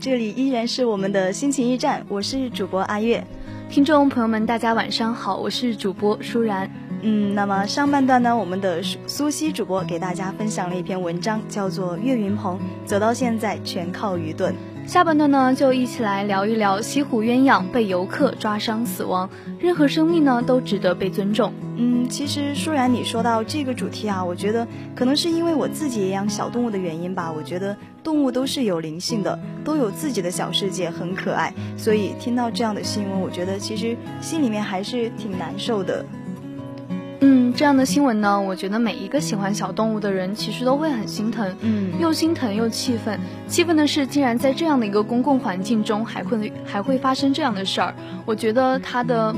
这里依然是我们的心情驿站，我是主播阿月。听众朋友们，大家晚上好，我是主播舒然。嗯，那么上半段呢，我们的苏西主播给大家分享了一篇文章，叫做《岳云鹏走到现在全靠愚钝》。下半段呢，就一起来聊一聊西湖鸳鸯被游客抓伤死亡，任何生命呢都值得被尊重。嗯，其实舒然你说到这个主题啊，我觉得可能是因为我自己也养小动物的原因吧。我觉得动物都是有灵性的，都有自己的小世界，很可爱。所以听到这样的新闻，我觉得其实心里面还是挺难受的。嗯，这样的新闻呢，我觉得每一个喜欢小动物的人其实都会很心疼，嗯，又心疼又气愤。气愤的是，竟然在这样的一个公共环境中还会还会发生这样的事儿。我觉得他的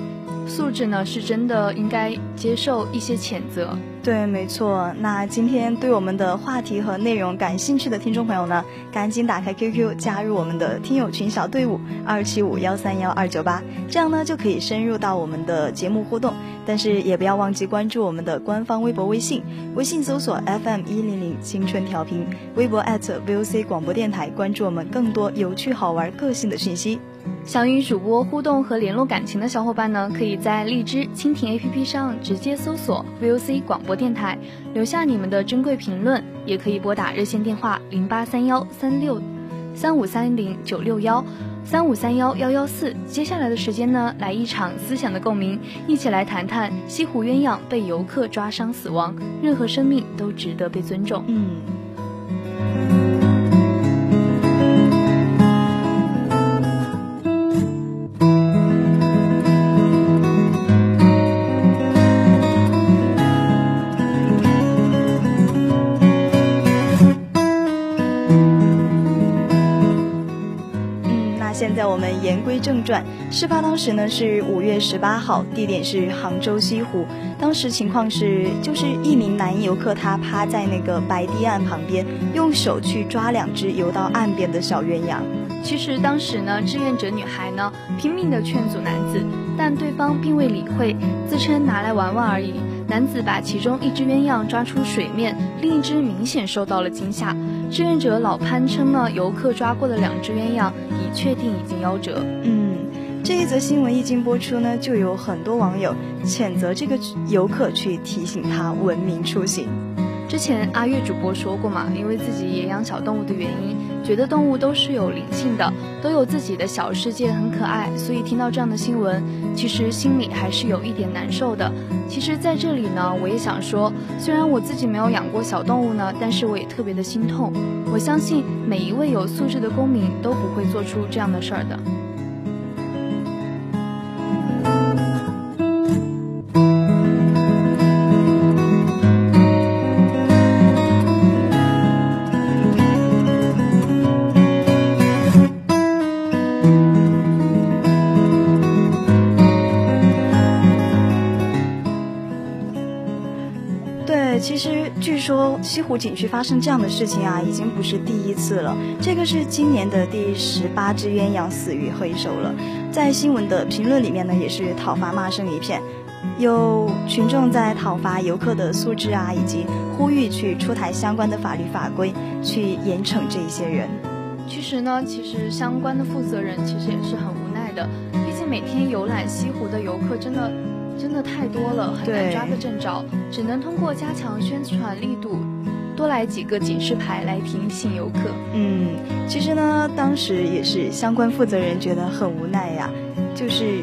素质呢，是真的应该接受一些谴责。对，没错。那今天对我们的话题和内容感兴趣的听众朋友呢，赶紧打开 QQ 加入我们的听友群小队伍二七五幺三幺二九八，这样呢就可以深入到我们的节目互动。但是也不要忘记关注我们的官方微博、微信，微信搜索 FM 一零零青春调频，微博 @VOC 广播电台，关注我们更多有趣好玩、个性的讯息。想与主播互动和联络感情的小伙伴呢，可以在荔枝蜻蜓 APP 上直接搜索 VOC 广播电台，留下你们的珍贵评论，也可以拨打热线电话零八三幺三六三五三零九六幺三五三幺幺幺四。接下来的时间呢，来一场思想的共鸣，一起来谈谈西湖鸳鸯被游客抓伤死亡，任何生命都值得被尊重。嗯。归正传，事发当时呢是五月十八号，地点是杭州西湖。当时情况是，就是一名男游客他趴在那个白堤岸旁边，用手去抓两只游到岸边的小鸳鸯。其实当时呢，志愿者女孩呢拼命的劝阻男子，但对方并未理会，自称拿来玩玩而已。男子把其中一只鸳鸯抓出水面，另一只明显受到了惊吓。志愿者老潘称呢，游客抓过的两只鸳鸯已确定已经夭折。嗯，这一则新闻一经播出呢，就有很多网友谴责这个游客，去提醒他文明出行。之前阿月主播说过嘛，因为自己也养小动物的原因，觉得动物都是有灵性的，都有自己的小世界，很可爱。所以听到这样的新闻，其实心里还是有一点难受的。其实，在这里呢，我也想说，虽然我自己没有养过小动物呢，但是我也特别的心痛。我相信每一位有素质的公民都不会做出这样的事儿的。湖景区发生这样的事情啊，已经不是第一次了。这个是今年的第十八只鸳鸯死于黑手了。在新闻的评论里面呢，也是讨伐骂声一片，有群众在讨伐游客的素质啊，以及呼吁去出台相关的法律法规，去严惩这一些人。其实呢，其实相关的负责人其实也是很无奈的，毕竟每天游览西湖的游客真的。真的太多了，很难抓个正着，只能通过加强宣传力度，多来几个警示牌来提醒游客。嗯，其实呢，当时也是相关负责人觉得很无奈呀，就是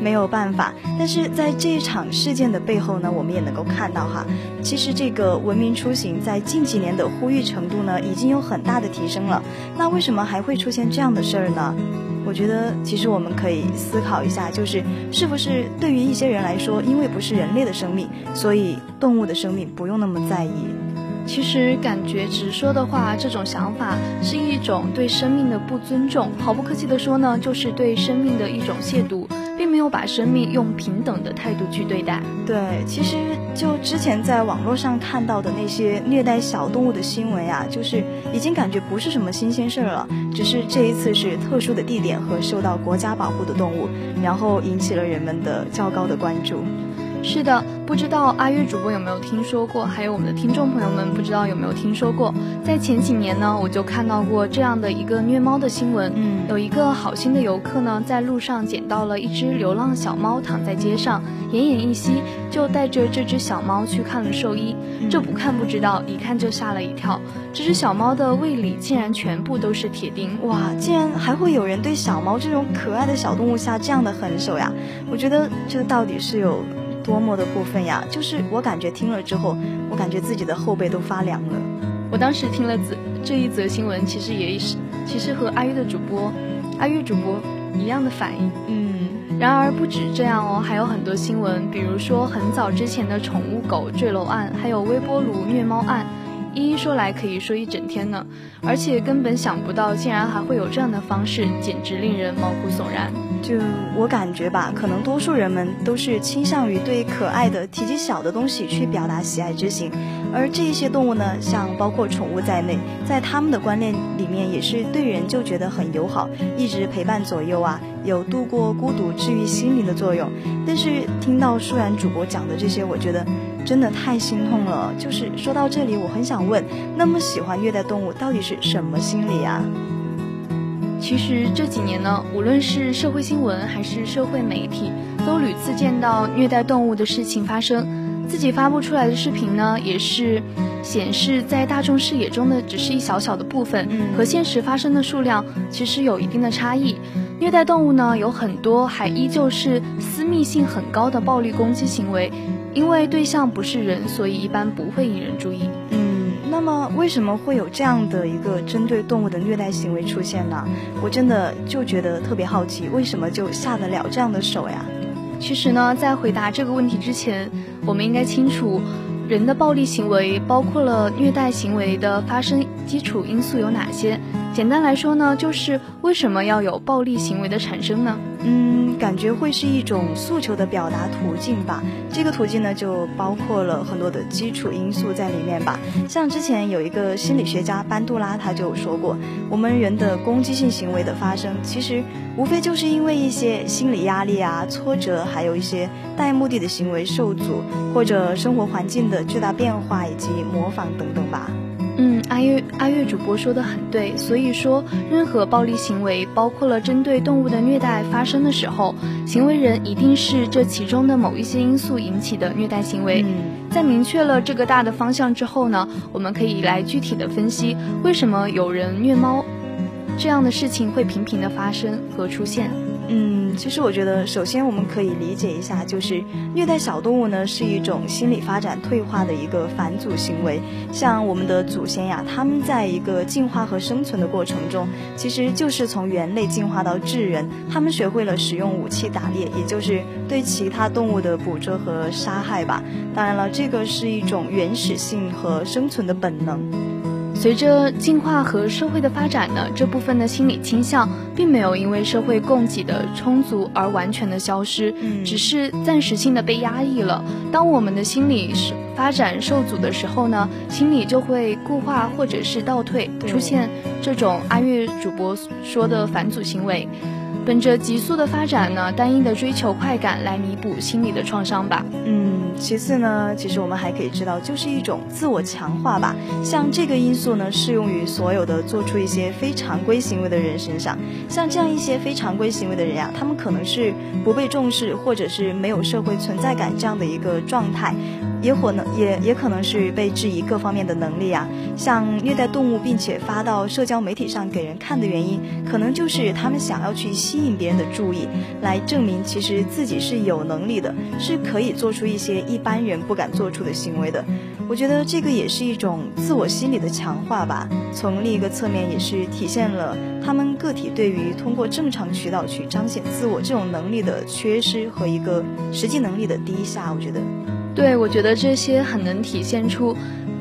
没有办法。但是在这一场事件的背后呢，我们也能够看到哈，其实这个文明出行在近几年的呼吁程度呢，已经有很大的提升了。那为什么还会出现这样的事儿呢？我觉得，其实我们可以思考一下，就是是不是对于一些人来说，因为不是人类的生命，所以动物的生命不用那么在意。其实感觉直说的话，这种想法是一种对生命的不尊重。毫不客气的说呢，就是对生命的一种亵渎。并没有把生命用平等的态度去对待。对，其实就之前在网络上看到的那些虐待小动物的新闻呀，就是已经感觉不是什么新鲜事儿了。只是这一次是特殊的地点和受到国家保护的动物，然后引起了人们的较高的关注。是的，不知道阿月主播有没有听说过？还有我们的听众朋友们，不知道有没有听说过？在前几年呢，我就看到过这样的一个虐猫的新闻。嗯，有一个好心的游客呢，在路上捡到了一只流浪小猫躺在街上，奄奄一息，就带着这只小猫去看了兽医。这不看不知道，一看就吓了一跳。这只小猫的胃里竟然全部都是铁钉！哇，竟然还会有人对小猫这种可爱的小动物下这样的狠手呀！我觉得这到底是有。多么的过分呀！就是我感觉听了之后，我感觉自己的后背都发凉了。我当时听了这这一则新闻，其实也是，其实和阿月的主播，阿月主播一样的反应。嗯。然而不止这样哦，还有很多新闻，比如说很早之前的宠物狗坠楼案，还有微波炉虐猫案。一一说来可以说一整天呢，而且根本想不到竟然还会有这样的方式，简直令人毛骨悚然。就我感觉吧，可能多数人们都是倾向于对可爱的、体积小的东西去表达喜爱之情，而这一些动物呢，像包括宠物在内，在他们的观念里面也是对人就觉得很友好，一直陪伴左右啊，有度过孤独、治愈心灵的作用。但是听到舒然主播讲的这些，我觉得。真的太心痛了。就是说到这里，我很想问，那么喜欢虐待动物到底是什么心理啊？其实这几年呢，无论是社会新闻还是社会媒体，都屡次见到虐待动物的事情发生。自己发布出来的视频呢，也是显示在大众视野中的只是一小小的部分，和现实发生的数量其实有一定的差异。虐待动物呢，有很多还依旧是私密性很高的暴力攻击行为。因为对象不是人，所以一般不会引人注意。那么为什么会有这样的一个针对动物的虐待行为出现呢？我真的就觉得特别好奇，为什么就下得了这样的手呀？其实呢，在回答这个问题之前，我们应该清楚，人的暴力行为包括了虐待行为的发生基础因素有哪些。简单来说呢，就是为什么要有暴力行为的产生呢？嗯，感觉会是一种诉求的表达途径吧。这个途径呢，就包括了很多的基础因素在里面吧。像之前有一个心理学家班杜拉，他就说过，我们人的攻击性行为的发生，其实无非就是因为一些心理压力啊、挫折，还有一些带目的的行为受阻，或者生活环境的巨大变化以及模仿等等吧。嗯，阿月阿月主播说的很对，所以说任何暴力行为，包括了针对动物的虐待发生的时候，行为人一定是这其中的某一些因素引起的虐待行为。在明确了这个大的方向之后呢，我们可以来具体的分析为什么有人虐猫这样的事情会频频的发生和出现。嗯，其实我觉得，首先我们可以理解一下，就是虐待小动物呢是一种心理发展退化的一个返祖行为。像我们的祖先呀，他们在一个进化和生存的过程中，其实就是从猿类进化到智人，他们学会了使用武器打猎，也就是对其他动物的捕捉和杀害吧。当然了，这个是一种原始性和生存的本能。随着进化和社会的发展呢，这部分的心理倾向并没有因为社会供给的充足而完全的消失，只是暂时性的被压抑了。当我们的心理发展受阻的时候呢，心理就会固化或者是倒退，出现这种阿月主播说的反祖行为。本着急速的发展呢，单一的追求快感来弥补心理的创伤吧。嗯，其次呢，其实我们还可以知道，就是一种自我强化吧。像这个因素呢，适用于所有的做出一些非常规行为的人身上。像这样一些非常规行为的人呀，他们可能是不被重视，或者是没有社会存在感这样的一个状态。也可能也也可能是被质疑各方面的能力啊。像虐待动物并且发到社交媒体上给人看的原因，可能就是他们想要去吸引别人的注意，来证明其实自己是有能力的，是可以做出一些一般人不敢做出的行为的。我觉得这个也是一种自我心理的强化吧。从另一个侧面，也是体现了他们个体对于通过正常渠道去彰显自我这种能力的缺失和一个实际能力的低下。我觉得，对，我觉得这些很能体现出，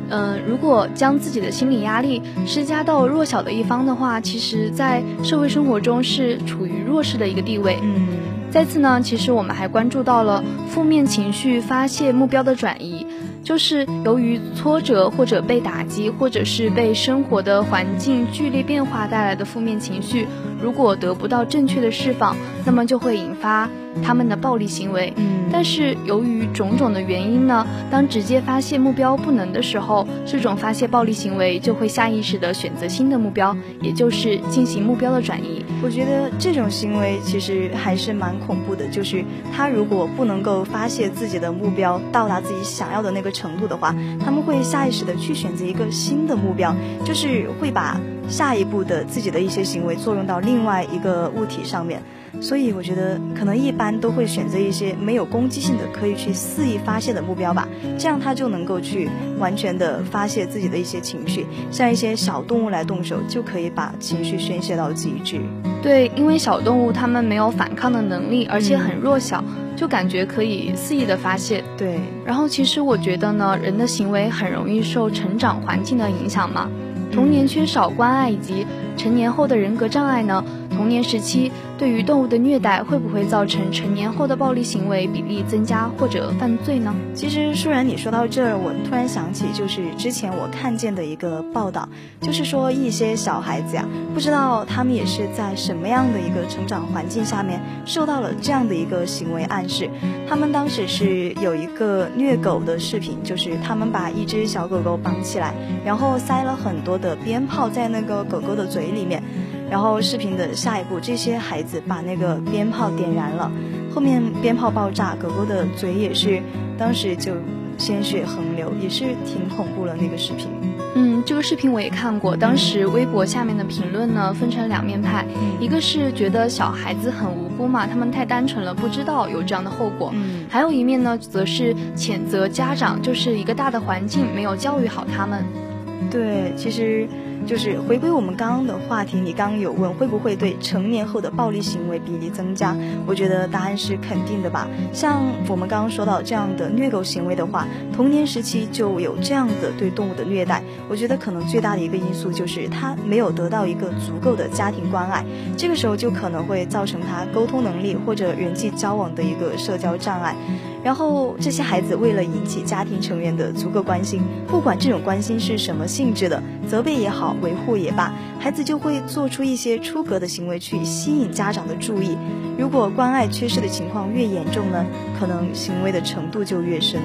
嗯，如果将自己的心理压力施加到弱小的一方的话，其实在社会生活中是处于弱势的一个地位。嗯，再次呢，其实我们还关注到了负面情绪发泄目标的转移。就是由于挫折或者被打击，或者是被生活的环境剧烈变化带来的负面情绪，如果得不到正确的释放，那么就会引发他们的暴力行为。嗯，但是由于种种的原因呢，当直接发泄目标不能的时候，这种发泄暴力行为就会下意识的选择新的目标，也就是进行目标的转移。我觉得这种行为其实还是蛮恐怖的，就是他如果不能够发泄自己的目标，到达自己想要的那个。程度的话，他们会下意识的去选择一个新的目标，就是会把下一步的自己的一些行为作用到另外一个物体上面。所以我觉得可能一般都会选择一些没有攻击性的，可以去肆意发泄的目标吧，这样他就能够去完全的发泄自己的一些情绪。像一些小动物来动手，就可以把情绪宣泄到极致。对，因为小动物它们没有反抗的能力，而且很弱小。就感觉可以肆意的发泄，对。然后其实我觉得呢，人的行为很容易受成长环境的影响嘛。童年缺少关爱以及成年后的人格障碍呢？童年时期对于动物的虐待会不会造成成年后的暴力行为比例增加或者犯罪呢？其实舒然，你说到这儿，我突然想起，就是之前我看见的一个报道，就是说一些小孩子呀，不知道他们也是在什么样的一个成长环境下面受到了这样的一个行为暗示。他们当时是有一个虐狗的视频，就是他们把一只小狗狗绑起来，然后塞了很多的鞭炮在那个狗狗的嘴里面。然后视频的下一步，这些孩子把那个鞭炮点燃了，后面鞭炮爆炸，狗狗的嘴也是，当时就鲜血横流，也是挺恐怖的那个视频。嗯，这个视频我也看过，当时微博下面的评论呢分成两面派，一个是觉得小孩子很无辜嘛，他们太单纯了，不知道有这样的后果。嗯，还有一面呢，则是谴责家长，就是一个大的环境没有教育好他们。对，其实。就是回归我们刚刚的话题，你刚刚有问会不会对成年后的暴力行为比例增加？我觉得答案是肯定的吧。像我们刚刚说到这样的虐狗行为的话，童年时期就有这样的对动物的虐待，我觉得可能最大的一个因素就是他没有得到一个足够的家庭关爱，这个时候就可能会造成他沟通能力或者人际交往的一个社交障碍。然后这些孩子为了引起家庭成员的足够关心，不管这种关心是什么性质的，责备也好，维护也罢，孩子就会做出一些出格的行为去吸引家长的注意。如果关爱缺失的情况越严重呢，可能行为的程度就越深。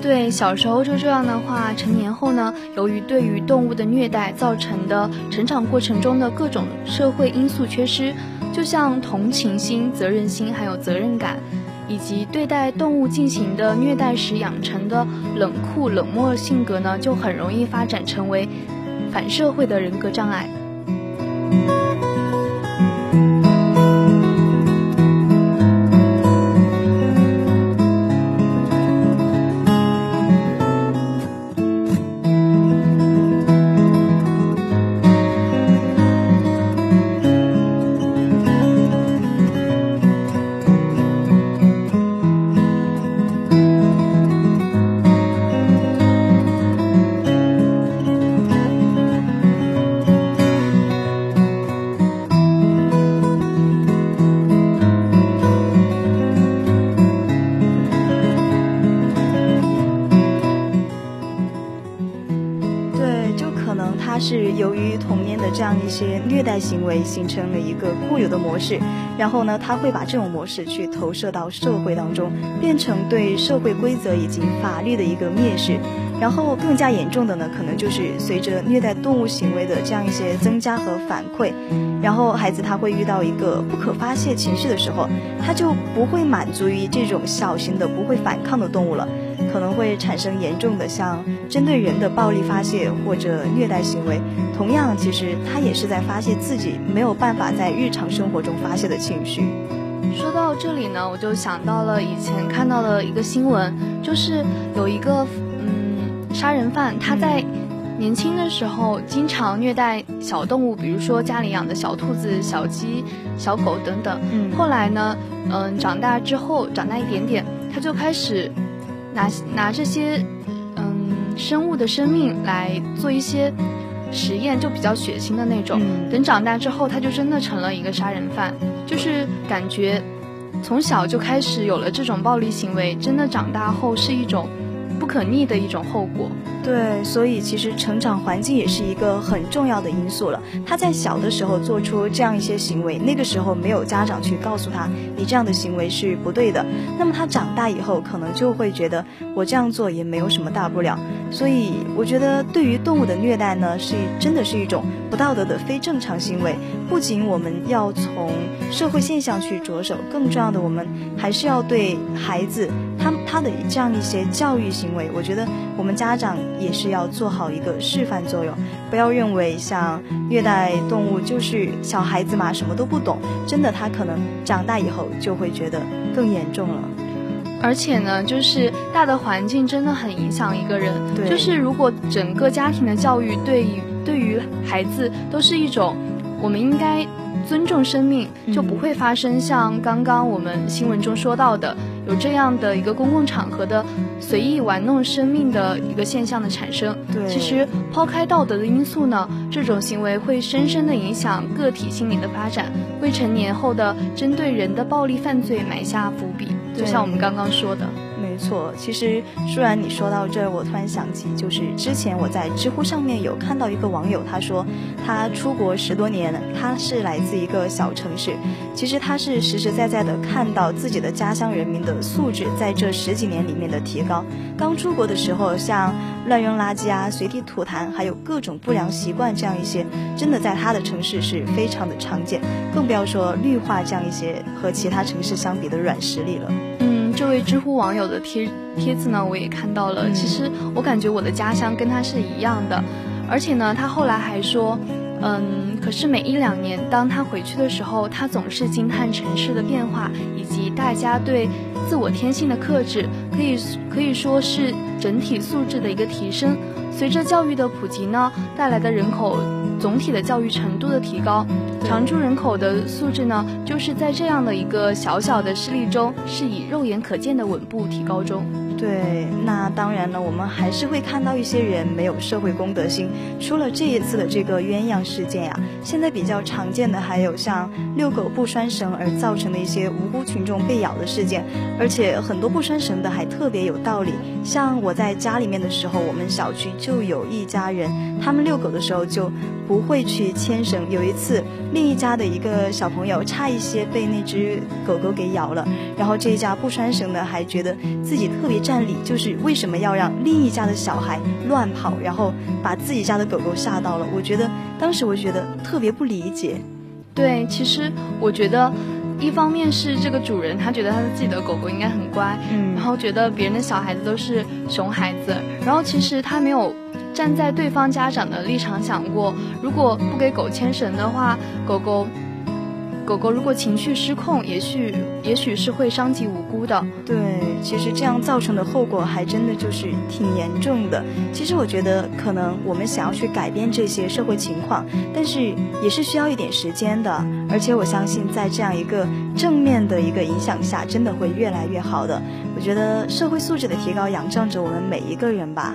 对，小时候就这样的话，成年后呢，由于对于动物的虐待造成的成长过程中的各种社会因素缺失，就像同情心、责任心还有责任感。以及对待动物进行的虐待时养成的冷酷冷漠性格呢，就很容易发展成为反社会的人格障碍。一些虐待行为形成了一个固有的模式，然后呢，他会把这种模式去投射到社会当中，变成对社会规则以及法律的一个蔑视。然后更加严重的呢，可能就是随着虐待动物行为的这样一些增加和反馈，然后孩子他会遇到一个不可发泄情绪的时候，他就不会满足于这种小型的不会反抗的动物了。可能会产生严重的像针对人的暴力发泄或者虐待行为。同样，其实他也是在发泄自己没有办法在日常生活中发泄的情绪。说到这里呢，我就想到了以前看到的一个新闻，就是有一个嗯杀人犯，他在年轻的时候经常虐待小动物，比如说家里养的小兔子、小鸡、小狗等等。嗯，后来呢，嗯，长大之后，长大一点点，他就开始拿拿这些嗯生物的生命来做一些实验，就比较血腥的那种。嗯等长大之后，他就真的成了一个杀人犯。就是感觉从小就开始有了这种暴力行为，真的长大后是一种不可逆的一种后果。对，所以其实成长环境也是一个很重要的因素了。他在小的时候做出这样一些行为，那个时候没有家长去告诉他，你这样的行为是不对的。那么他长大以后，可能就会觉得我这样做也没有什么大不了。所以我觉得，对于动物的虐待呢，是真的是一种不道德的非正常行为。不仅我们要从社会现象去着手，更重要的，我们还是要对孩子他他的这样一些教育行为，我觉得我们家长也是要做好一个示范作用，不要认为像虐待动物就是小孩子嘛，什么都不懂，真的他可能长大以后就会觉得更严重了。而且呢，就是大的环境真的很影响一个人。对就是如果整个家庭的教育对于对于孩子都是一种，我们应该尊重生命，嗯就不会发生像刚刚我们新闻中说到的有这样的一个公共场合的随意玩弄生命的一个现象的产生。对其实抛开道德的因素呢，这种行为会深深的影响个体心理的发展，为成年后的针对人的暴力犯罪埋下伏笔。就像我们刚刚说的。错，其实舒然你说到这儿，我突然想起，就是之前我在知乎上面有看到一个网友，他说他出国十多年，他是来自一个小城市，其实他是实实在在的看到自己的家乡人民的素质在这十几年里面的提高。刚出国的时候，像乱扔垃圾啊、随地吐痰，还有各种不良习惯这样一些，真的在他的城市是非常的常见，更不要说绿化这样一些和其他城市相比的软实力了。嗯，这位知乎网友的贴帖子呢，我也看到了。嗯其实我感觉我的家乡跟他是一样的，而且呢，他后来还说，嗯，可是每一两年，当他回去的时候，他总是惊叹城市的变化以及大家对自我天性的克制，可以可以说是整体素质的一个提升。随着教育的普及呢，带来的人口总体的教育程度的提高，常住人口的素质呢，就是在这样的一个小小的事例中，是以肉眼可见的稳步提高中。对，那当然了，我们还是会看到一些人没有社会公德心。除了这一次的这个鸳鸯事件呀、现在比较常见的还有像遛狗不拴绳而造成的一些无辜群众被咬的事件，而且很多不拴绳的还特别有道理。像我在家里面的时候，我们小区就有一家人，他们遛狗的时候就不会去牵绳。有一次，另一家的一个小朋友差一些被那只狗狗给咬了，然后这一家不拴绳的还觉得自己特别占理，就是为什么要让另一家的小孩乱跑，然后把自己家的狗狗吓到了。我觉得当时我觉得特别不理解。对，其实我觉得，一方面是这个主人他觉得他的自己的狗狗应该很乖，嗯然后觉得别人的小孩子都是熊孩子，然后其实他没有站在对方家长的立场想过，如果不给狗牵绳的话，狗狗。狗狗如果情绪失控，也许也许是会伤及无辜的。对，其实这样造成的后果还真的就是挺严重的。其实我觉得，可能我们想要去改变这些社会情况，但是也是需要一点时间的。而且我相信，在这样一个正面的一个影响下，真的会越来越好的。我觉得社会素质的提高，仰仗着我们每一个人吧。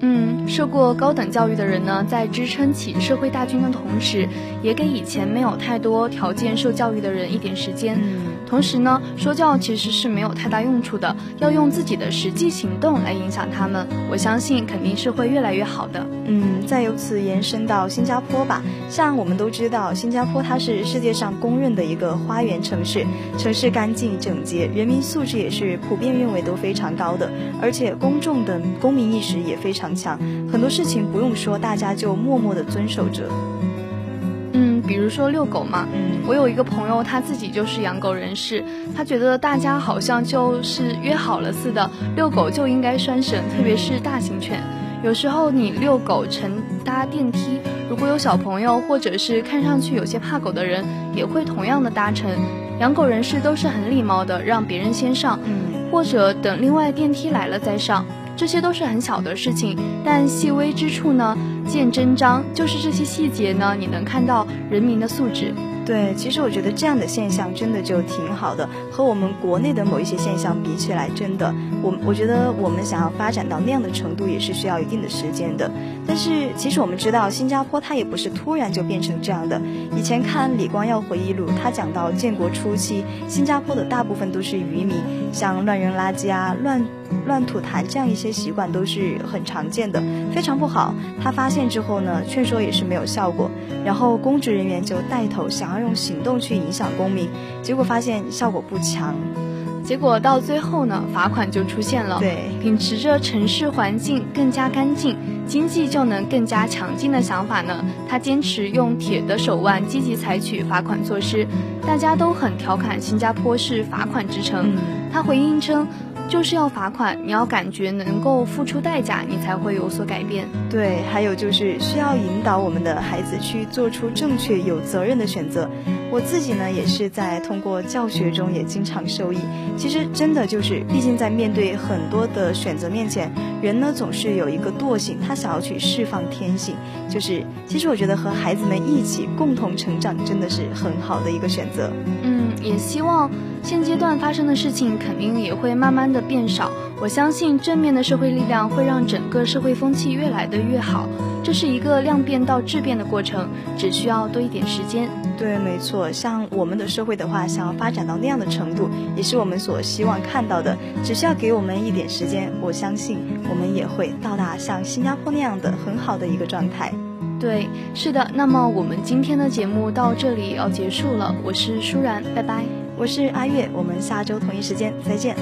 嗯，受过高等教育的人呢，在支撑起社会大军的同时，也给以前没有太多条件受教育的人一点时间。嗯同时呢，说教其实是没有太大用处的，要用自己的实际行动来影响他们。我相信肯定是会越来越好的。嗯，再由此延伸到新加坡吧。像我们都知道，新加坡它是世界上公认的一个花园城市，城市干净整洁，人民素质也是普遍认为都非常高的，而且公众的公民意识也非常强。很多事情不用说，大家就默默的遵守着。嗯，比如说遛狗嘛，嗯，我有一个朋友，他自己就是养狗人士，他觉得大家好像就是约好了似的，遛狗就应该拴绳，特别是大型犬。有时候你遛狗乘搭电梯，如果有小朋友或者是看上去有些怕狗的人，也会同样的搭乘。养狗人士都是很礼貌的，让别人先上，嗯，或者等另外电梯来了再上。这些都是很小的事情，但细微之处呢见真章，就是这些细节呢，你能看到人民的素质。对，其实我觉得这样的现象真的就挺好的，和我们国内的某一些现象比起来，真的，我我觉得我们想要发展到那样的程度，也是需要一定的时间的。但是其实我们知道，新加坡它也不是突然就变成这样的。以前看李光耀回忆录，他讲到建国初期，新加坡的大部分都是渔民，像乱扔垃圾啊、乱乱吐痰这样一些习惯都是很常见的，非常不好。他发现之后呢，劝说也是没有效果，然后公职人员就带头想要要用行动去影响公民，结果发现效果不强。结果到最后呢，罚款就出现了。对，秉持着城市环境更加干净，经济就能更加强劲的想法呢，他坚持用铁的手腕，积极采取罚款措施。大家都很调侃新加坡是罚款之城。嗯他回应称。就是要罚款，你要感觉能够付出代价，你才会有所改变。对，还有就是需要引导我们的孩子去做出正确、有责任的选择。我自己呢，也是在通过教学中也经常受益。其实真的就是，毕竟在面对很多的选择面前，人呢总是有一个惰性，他想要去释放天性。就是，其实我觉得和孩子们一起共同成长，真的是很好的一个选择。嗯，也希望。现阶段发生的事情肯定也会慢慢的变少，我相信正面的社会力量会让整个社会风气越来的越好，这是一个量变到质变的过程，只需要多一点时间。对，没错，像我们的社会的话，想要发展到那样的程度，也是我们所希望看到的，只需要给我们一点时间，我相信我们也会到达像新加坡那样的很好的一个状态。对，是的，那么我们今天的节目到这里要结束了，我是舒然，拜拜。我是阿月，我们下周同一时间再见。